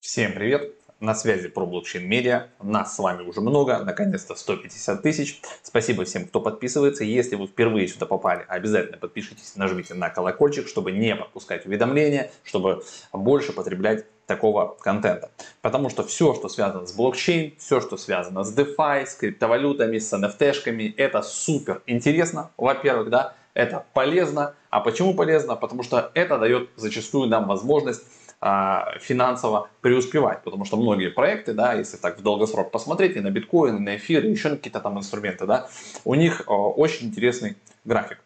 Всем привет! На связи про блокчейн медиа. Нас с вами уже много, наконец-то 150 тысяч. Спасибо всем, кто подписывается. Если вы впервые сюда попали, обязательно подпишитесь, нажмите на колокольчик, чтобы не пропускать уведомления, чтобы больше потреблять такого контента. Потому что все, что связано с блокчейн, все, что связано с DeFi, с криптовалютами, с NFT-шками, это супер интересно, во-первых, да, это полезно. А почему полезно? Потому что это дает зачастую нам возможность финансово преуспевать, потому что многие проекты, да, если так в долгосрок посмотреть, и на биткоин, и на эфир, и еще на какие-то там инструменты, да, у них очень интересный график.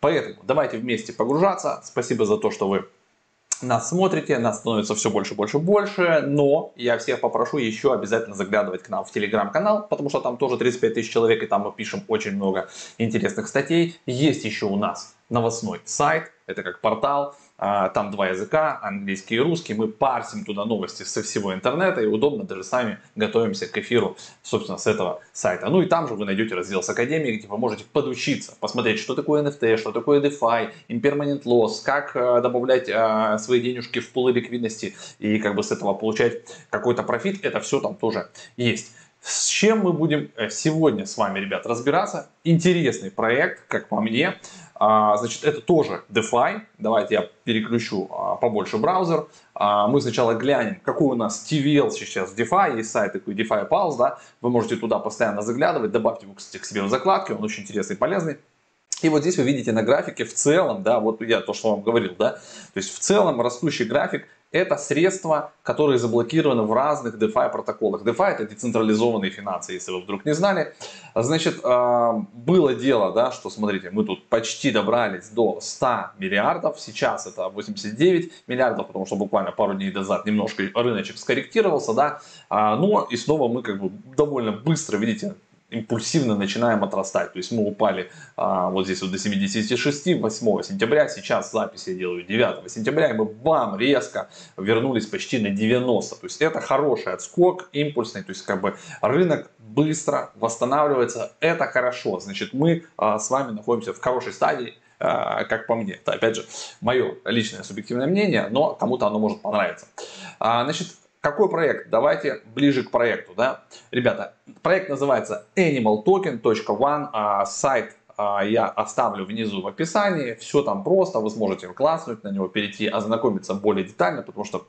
Поэтому давайте вместе погружаться. Спасибо за то, что вы нас смотрите, нас становится все больше, больше, больше, но я всех попрошу еще обязательно заглядывать к нам в телеграм-канал, потому что там тоже 35 тысяч человек, и там мы пишем очень много интересных статей. Есть еще у нас новостной сайт, это как портал, а, там два языка, английский и русский. Мы парсим туда новости со всего интернета и удобно даже сами готовимся к эфиру, собственно, с этого сайта. Ну и там же вы найдете раздел с Академией, где вы можете подучиться, посмотреть, что такое NFT, что такое DeFi, Impermanent Loss, как э, добавлять э, свои денежки в пулы ликвидности и как бы с этого получать какой-то профит. Это все там тоже есть. С чем мы будем э, сегодня с вами, ребят, разбираться? Интересный проект, как по мне. А, значит, это тоже DeFi. Давайте я переключу а, побольше браузер. А, мы сначала глянем, какой у нас TVL сейчас в DeFi. Есть сайт такой DeFi Pulse, да. Вы можете туда постоянно заглядывать. Добавьте его, кстати, к себе в закладки. Он очень интересный и полезный. И вот здесь вы видите на графике в целом, да, вот я то, что вам говорил, да, то есть в целом растущий график это средства, которые заблокированы в разных DeFi протоколах. DeFi это децентрализованные финансы, если вы вдруг не знали. Значит, а, было дело, да, что, смотрите, мы тут почти добрались до 100 миллиардов, сейчас это 89 миллиардов, потому что буквально пару дней назад немножко рыночек скорректировался, да, но и снова мы как бы довольно быстро, видите, импульсивно начинаем отрастать. То есть мы упали а, вот здесь вот до 76 8 сентября, сейчас запись я делаю 9 сентября, и мы бам, резко вернулись почти на 90. То есть это хороший отскок, импульсный, то есть как бы рынок быстро восстанавливается, это хорошо. Значит, мы а, с вами находимся в хорошей стадии, а, как по мне. Это, опять же, мое личное субъективное мнение, но кому-то оно может понравиться. А, значит, какой проект? Давайте ближе к проекту. Да? Ребята, проект называется animaltoken.one, а сайт а, я оставлю внизу в описании. Все там просто, вы сможете класснуть на него, перейти, ознакомиться более детально, потому что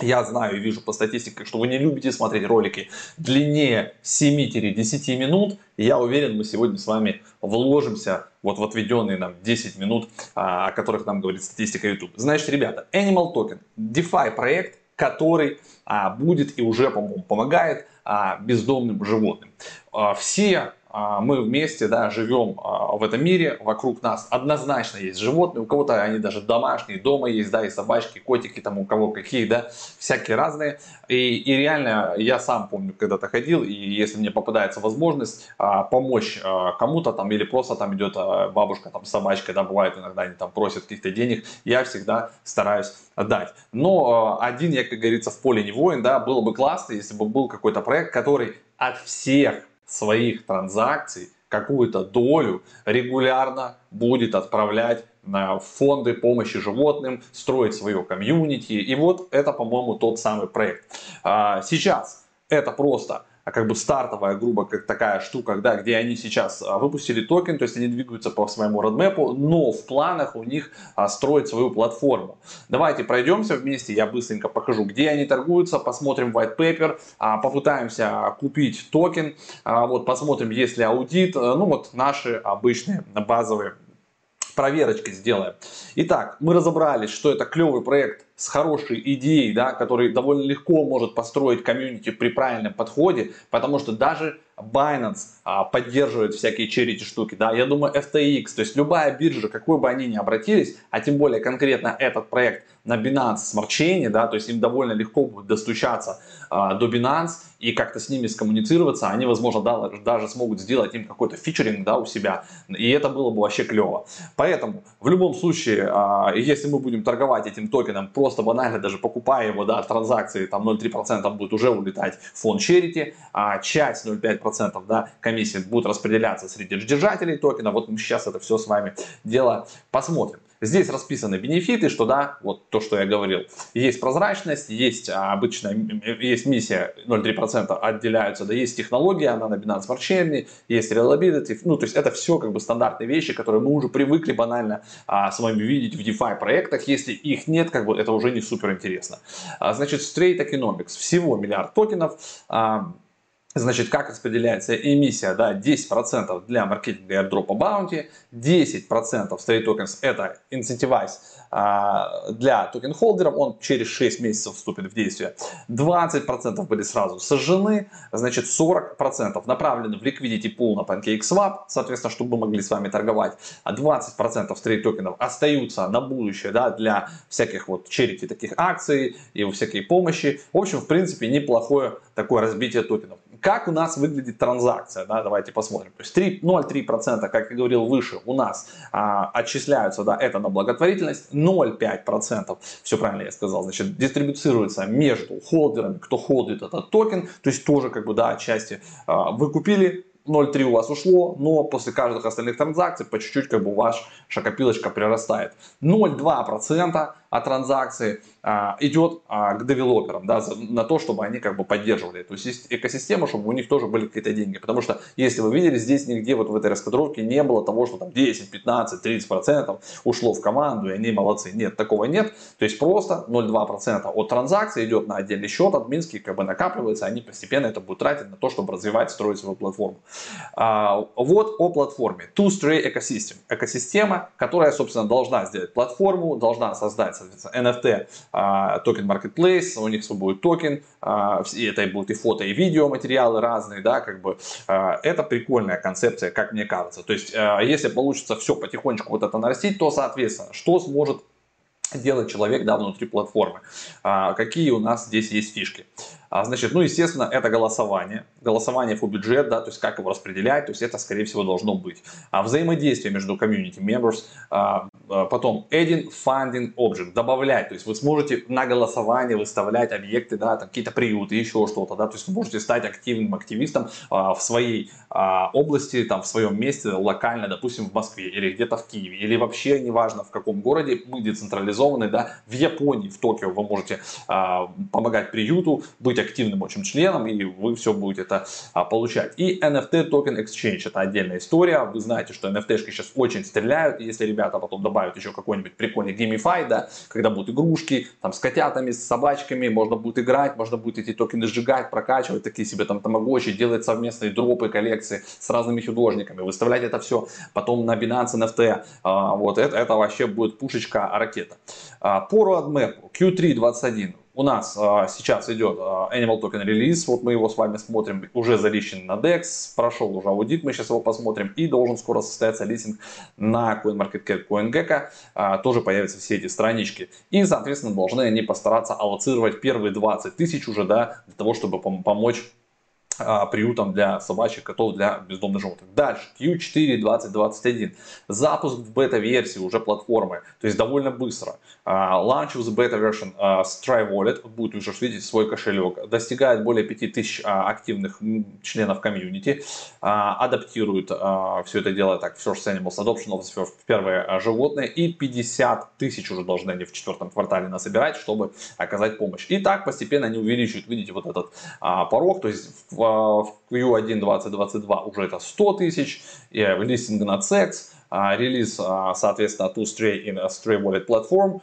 я знаю и вижу по статистике, что вы не любите смотреть ролики длиннее 7-10 минут. я уверен, мы сегодня с вами вложимся вот в отведенные нам 10 минут, а, о которых нам говорит статистика YouTube. Значит, ребята, Animal Token, DeFi проект, который а, будет и уже, по-моему, помогает а, бездомным животным. А, все мы вместе да, живем а, в этом мире, вокруг нас однозначно есть животные, у кого-то они даже домашние, дома есть, да, и собачки, котики, там у кого какие, да, всякие разные. И, и реально, я сам помню, когда-то ходил, и если мне попадается возможность а, помочь кому-то там, или просто там идет бабушка там с собачкой, да, бывает иногда они там просят каких-то денег, я всегда стараюсь дать. Но один, я, как говорится, в поле не воин, да, было бы классно, если бы был какой-то проект, который от всех своих транзакций какую-то долю регулярно будет отправлять на фонды помощи животным, строить свое комьюнити. И вот это, по-моему, тот самый проект. А, сейчас это просто как бы стартовая, грубо как такая штука, да, где они сейчас а, выпустили токен, то есть они двигаются по своему roadmap у, но в планах у них а, строить свою платформу. Давайте пройдемся вместе, я быстренько покажу, где они торгуются, посмотрим white paper, попытаемся купить токен, вот посмотрим, есть ли аудит, ну вот наши обычные базовые проверочки сделаем. Итак, мы разобрались, что это клевый проект с хорошей идеей, да, который довольно легко может построить комьюнити при правильном подходе, потому что даже Binance а, поддерживает всякие charity штуки, да, я думаю FTX, то есть любая биржа, какой бы они ни обратились, а тем более конкретно этот проект на Binance Smart Chain, да, то есть им довольно легко будет достучаться а, до Binance и как-то с ними скоммуницироваться, они, возможно, да, даже смогут сделать им какой-то фичеринг, да, у себя, и это было бы вообще клево. Поэтому, в любом случае, а, если мы будем торговать этим токеном, просто банально даже покупая его, да, транзакции, там 0,3% будет уже улетать в фонд Charity, а часть 0,5% 5% да, комиссии будут распределяться среди держателей токена. Вот мы сейчас это все с вами дело посмотрим. Здесь расписаны бенефиты, что да, вот то, что я говорил. Есть прозрачность, есть а, обычная, есть миссия 0,3% отделяются, да, есть технология, она на Binance Smart Chain, есть reliability, ну, то есть это все как бы стандартные вещи, которые мы уже привыкли банально а, с вами видеть в DeFi проектах. Если их нет, как бы это уже не супер интересно. А, значит, Straight Economics, всего миллиард токенов, а, Значит, как распределяется эмиссия? Да, 10% для маркетинга airdrop bounty, 10% Straight Tokens это incentivize а, для токен-холдеров, он через 6 месяцев вступит в действие. 20% были сразу сожжены, значит 40% направлены в liquidity pool на PancakeSwap, соответственно, чтобы мы могли с вами торговать. А 20% Stray токенов остаются на будущее да, для всяких вот charity таких акций и всякой помощи. В общем, в принципе, неплохое такое разбитие токенов. Как у нас выглядит транзакция? Да, давайте посмотрим. То есть 0,3%, как я говорил выше, у нас а, отчисляются, да, это на благотворительность. 0,5%, все правильно я сказал, значит, дистрибуцируется между холдерами, кто холдит этот токен, то есть тоже как бы, да, отчасти а, вы купили 0,3 у вас ушло, но после каждых остальных транзакций по чуть-чуть как бы ваша копилочка прирастает. 0,2% от транзакции а, идет а, к девелоперам, да, за, на то, чтобы они как бы поддерживали эту экосистему, чтобы у них тоже были какие-то деньги. Потому что, если вы видели, здесь нигде вот в этой раскадровке не было того, что там 10, 15, 30 процентов ушло в команду, и они молодцы. Нет, такого нет. То есть просто 0,2% от транзакции идет на отдельный счет, админский как бы накапливается, они постепенно это будут тратить на то, чтобы развивать, строить свою платформу. А, вот о платформе. Two-Stray Ecosystem. Экосистема, которая, собственно, должна сделать платформу, должна создать соответственно, NFT а, токен Marketplace, у них свой будет токен, а, и это будут и фото, и видео материалы разные, да, как бы, а, это прикольная концепция, как мне кажется. То есть, если получится все потихонечку вот это нарастить, то, соответственно, что сможет делать человек да, внутри платформы. А, какие у нас здесь есть фишки? А, значит, ну, естественно, это голосование. Голосование по бюджет, да, то есть как его распределять, то есть это, скорее всего, должно быть. А взаимодействие между community members, а, потом adding funding object, добавлять, то есть вы сможете на голосование выставлять объекты, да, какие-то приюты, еще что-то, да, то есть вы можете стать активным активистом а, в своей а, области, там, в своем месте, локально, допустим, в Москве или где-то в Киеве, или вообще, неважно в каком городе, мы децентрализованы, да, в Японии, в Токио вы можете а, помогать приюту, быть активным очень членом, и вы все будете это а, получать. И NFT token exchange это отдельная история. Вы знаете, что NFT-шки сейчас очень стреляют. Если ребята потом добавят еще какой-нибудь прикольный GameFi, да, когда будут игрушки, там с котятами, с собачками, можно будет играть, можно будет эти токены сжигать, прокачивать, такие себе там тамагочи, делать совместные дропы, коллекции с разными художниками, выставлять это все потом на Binance NFT. А, вот это, это вообще будет пушечка ракета. А, по roadmap Q3 21 у нас а, сейчас идет а, Animal Token релиз, вот мы его с вами смотрим, уже залищен на DEX, прошел уже аудит, мы сейчас его посмотрим, и должен скоро состояться листинг на CoinMarketCap, CoinGecko, а, тоже появятся все эти странички, и, соответственно, должны они постараться аллоцировать первые 20 тысяч уже, да, для того, чтобы помочь а, приютом для собачек, котов, для бездомных животных. Дальше, Q4 2021. Запуск в бета-версии уже платформы, то есть довольно быстро. Uh, launch with beta version Strive Wallet, будет уже видеть свой кошелек. Достигает более 5000 uh, активных членов комьюнити. Uh, адаптирует uh, все это дело так, First Animals Adoption of First, первые uh, животные. И 50 тысяч уже должны они в четвертом квартале насобирать, чтобы оказать помощь. И так постепенно они увеличивают, видите, вот этот uh, порог, то есть в в Q1 2022 уже это 100 тысяч, и листинг на CEX, а, релиз, а, соответственно, от Stray Stray Wallet Platform,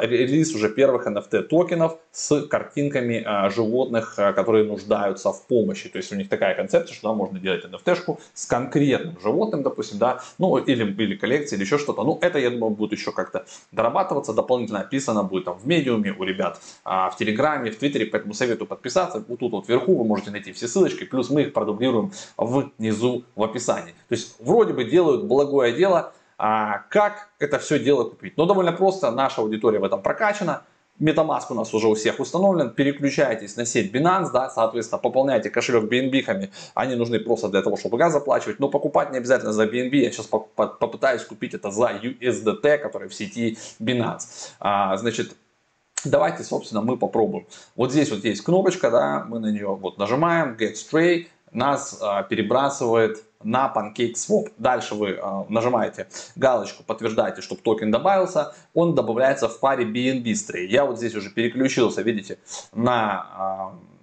релиз уже первых NFT токенов с картинками животных, которые нуждаются в помощи. То есть у них такая концепция, что да, можно делать NFT-шку с конкретным животным, допустим, да, ну или, или коллекции, или еще что-то. Ну, это, я думаю, будет еще как-то дорабатываться, дополнительно описано будет там в медиуме у ребят, в Телеграме, в Твиттере, поэтому советую подписаться. Вот тут вот вверху вы можете найти все ссылочки, плюс мы их продублируем внизу в описании. То есть вроде бы делают благое дело. А как это все дело купить? Ну, довольно просто, наша аудитория в этом прокачана. Metamask у нас уже у всех установлен. Переключайтесь на сеть Binance, да, соответственно, пополняйте кошелек BNB-хами. Они нужны просто для того, чтобы газ заплачивать. Но покупать не обязательно за BNB. Я сейчас попытаюсь купить это за USDT, который в сети Binance. А, значит, давайте, собственно, мы попробуем. Вот здесь вот есть кнопочка, да, мы на нее вот нажимаем, Get Stray. Нас а, перебрасывает на PancakeSwap. Дальше вы э, нажимаете галочку, подтверждаете, чтобы токен добавился. Он добавляется в паре BNB Stray. Я вот здесь уже переключился, видите, на э,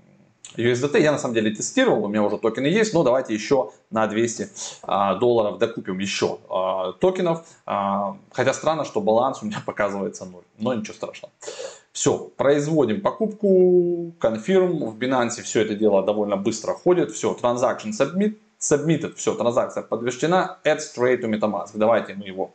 USDT. Я на самом деле тестировал, у меня уже токены есть, но давайте еще на 200 а, долларов докупим еще а, токенов. А, хотя странно, что баланс у меня показывается 0, но ничего страшного. Все, производим покупку, confirm, в Binance все это дело довольно быстро ходит, все, transaction submit, submitted, все, транзакция подтверждена, add straight to MetaMask. Давайте мы его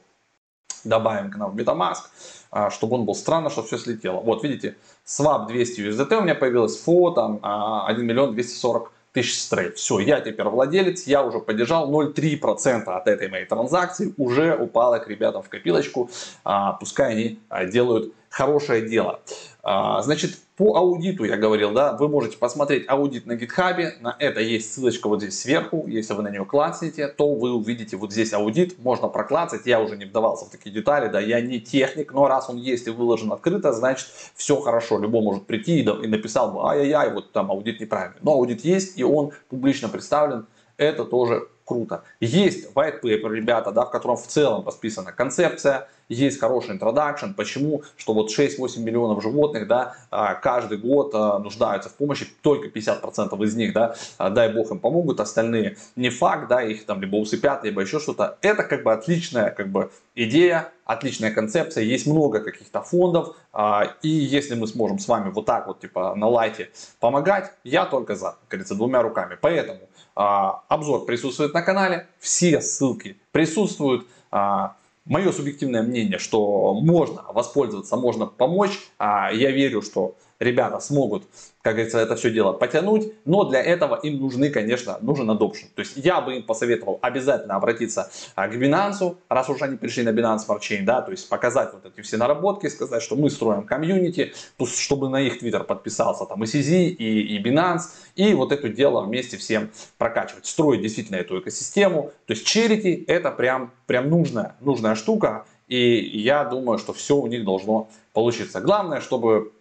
добавим к нам в MetaMask, а, чтобы он был странно, чтобы все слетело. Вот видите, swap 200 USDT у меня появилось, фо там 1 а, миллион 240 тысяч стрейт. Все, я теперь владелец, я уже поддержал 0,3% от этой моей транзакции, уже упало к ребятам в копилочку, а, пускай они делают хорошее дело. А, значит, по аудиту я говорил, да, вы можете посмотреть аудит на гитхабе, на это есть ссылочка вот здесь сверху, если вы на нее клацнете, то вы увидите вот здесь аудит, можно проклацать, я уже не вдавался в такие детали, да, я не техник, но раз он есть и выложен открыто, значит все хорошо, любой может прийти и, и написал бы, ай-яй-яй, вот там аудит неправильный, но аудит есть и он публично представлен, это тоже круто. Есть white paper, ребята, да, в котором в целом расписана концепция, есть хороший introduction, почему, что вот 6-8 миллионов животных, да, а, каждый год а, нуждаются в помощи, только 50% из них, да, а, дай бог им помогут, остальные не факт, да, их там либо усыпят, либо еще что-то. Это как бы отличная как бы идея, отличная концепция, есть много каких-то фондов, и если мы сможем с вами вот так вот, типа, на лайте помогать, я только за, как говорится, двумя руками. Поэтому обзор присутствует на канале, все ссылки присутствуют, мое субъективное мнение, что можно воспользоваться, можно помочь. А я верю, что ребята смогут, как говорится, это все дело потянуть, но для этого им нужны, конечно, нужен adoption. То есть я бы им посоветовал обязательно обратиться а, к Binance, раз уж они пришли на Binance Smart Chain, да, то есть показать вот эти все наработки, сказать, что мы строим комьюнити, чтобы на их Twitter подписался там и CZ, и, и Binance, и вот это дело вместе всем прокачивать, строить действительно эту экосистему. То есть charity это прям, прям нужная, нужная штука, и я думаю, что все у них должно получиться. Главное, чтобы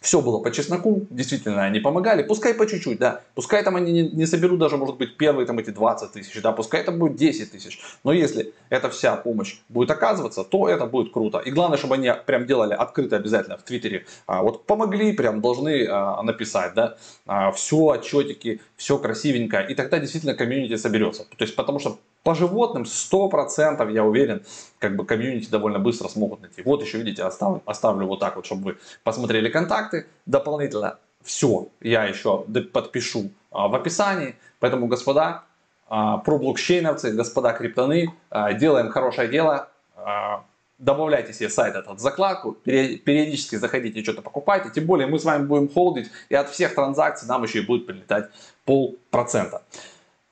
все было по чесноку, действительно они помогали, пускай по чуть-чуть, да, пускай там они не, не соберут даже, может быть, первые там эти 20 тысяч, да, пускай это будет 10 тысяч, но если эта вся помощь будет оказываться, то это будет круто. И главное, чтобы они прям делали открыто обязательно в Твиттере, а, вот помогли, прям должны а, написать, да, а, все отчетики, все красивенько, и тогда действительно комьюнити соберется. То есть, потому что по животным 100% я уверен, как бы комьюнити довольно быстро смогут найти. Вот еще, видите, оставлю, оставлю вот так вот, чтобы вы посмотрели контакты дополнительно. Все, я еще подпишу а, в описании. Поэтому, господа, а, про блокчейновцы, господа криптоны, а, делаем хорошее дело. А, добавляйте себе сайт этот в закладку, периодически заходите что-то покупайте. Тем более мы с вами будем холдить, и от всех транзакций нам еще и будет прилетать полпроцента.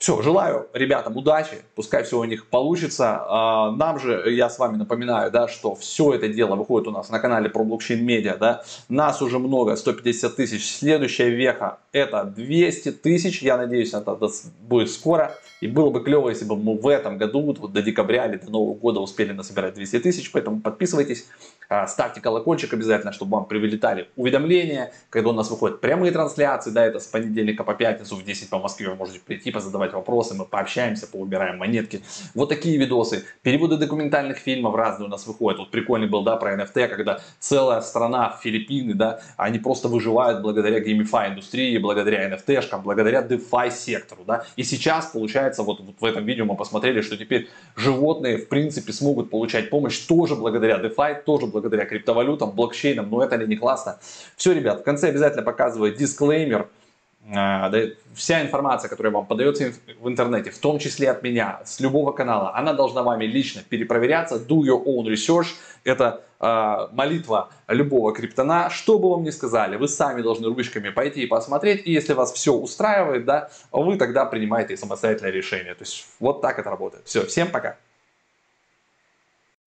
Все, желаю ребятам удачи, пускай все у них получится. А, нам же, я с вами напоминаю, да, что все это дело выходит у нас на канале про блокчейн медиа, да. Нас уже много, 150 тысяч. Следующая веха это 200 тысяч, я надеюсь, это будет скоро. И было бы клево, если бы мы в этом году, вот до декабря или до Нового года успели насобирать 200 тысяч. Поэтому подписывайтесь, а, ставьте колокольчик обязательно, чтобы вам прилетали уведомления, когда у нас выходят прямые трансляции. Да, это с понедельника по пятницу в 10 по Москве. Вы можете прийти, позадавать вопросы, мы пообщаемся, поубираем монетки. Вот такие видосы. Переводы документальных фильмов разные у нас выходят. Вот прикольный был, да, про NFT, когда целая страна, Филиппины, да, они просто выживают благодаря GameFi индустрии, благодаря NFT-шкам, благодаря DeFi сектору, да. И сейчас получается вот, вот в этом видео мы посмотрели, что теперь животные в принципе смогут получать помощь тоже благодаря DeFi, тоже благодаря криптовалютам, блокчейнам, но это ли не классно? Все, ребят, в конце обязательно показываю дисклеймер, вся информация, которая вам подается в интернете, в том числе от меня, с любого канала, она должна вами лично перепроверяться. Do your own research. Это э, молитва любого криптона. Что бы вам ни сказали, вы сами должны ручками пойти и посмотреть. И если вас все устраивает, да, вы тогда принимаете самостоятельное решение. То есть вот так это работает. Все, всем пока.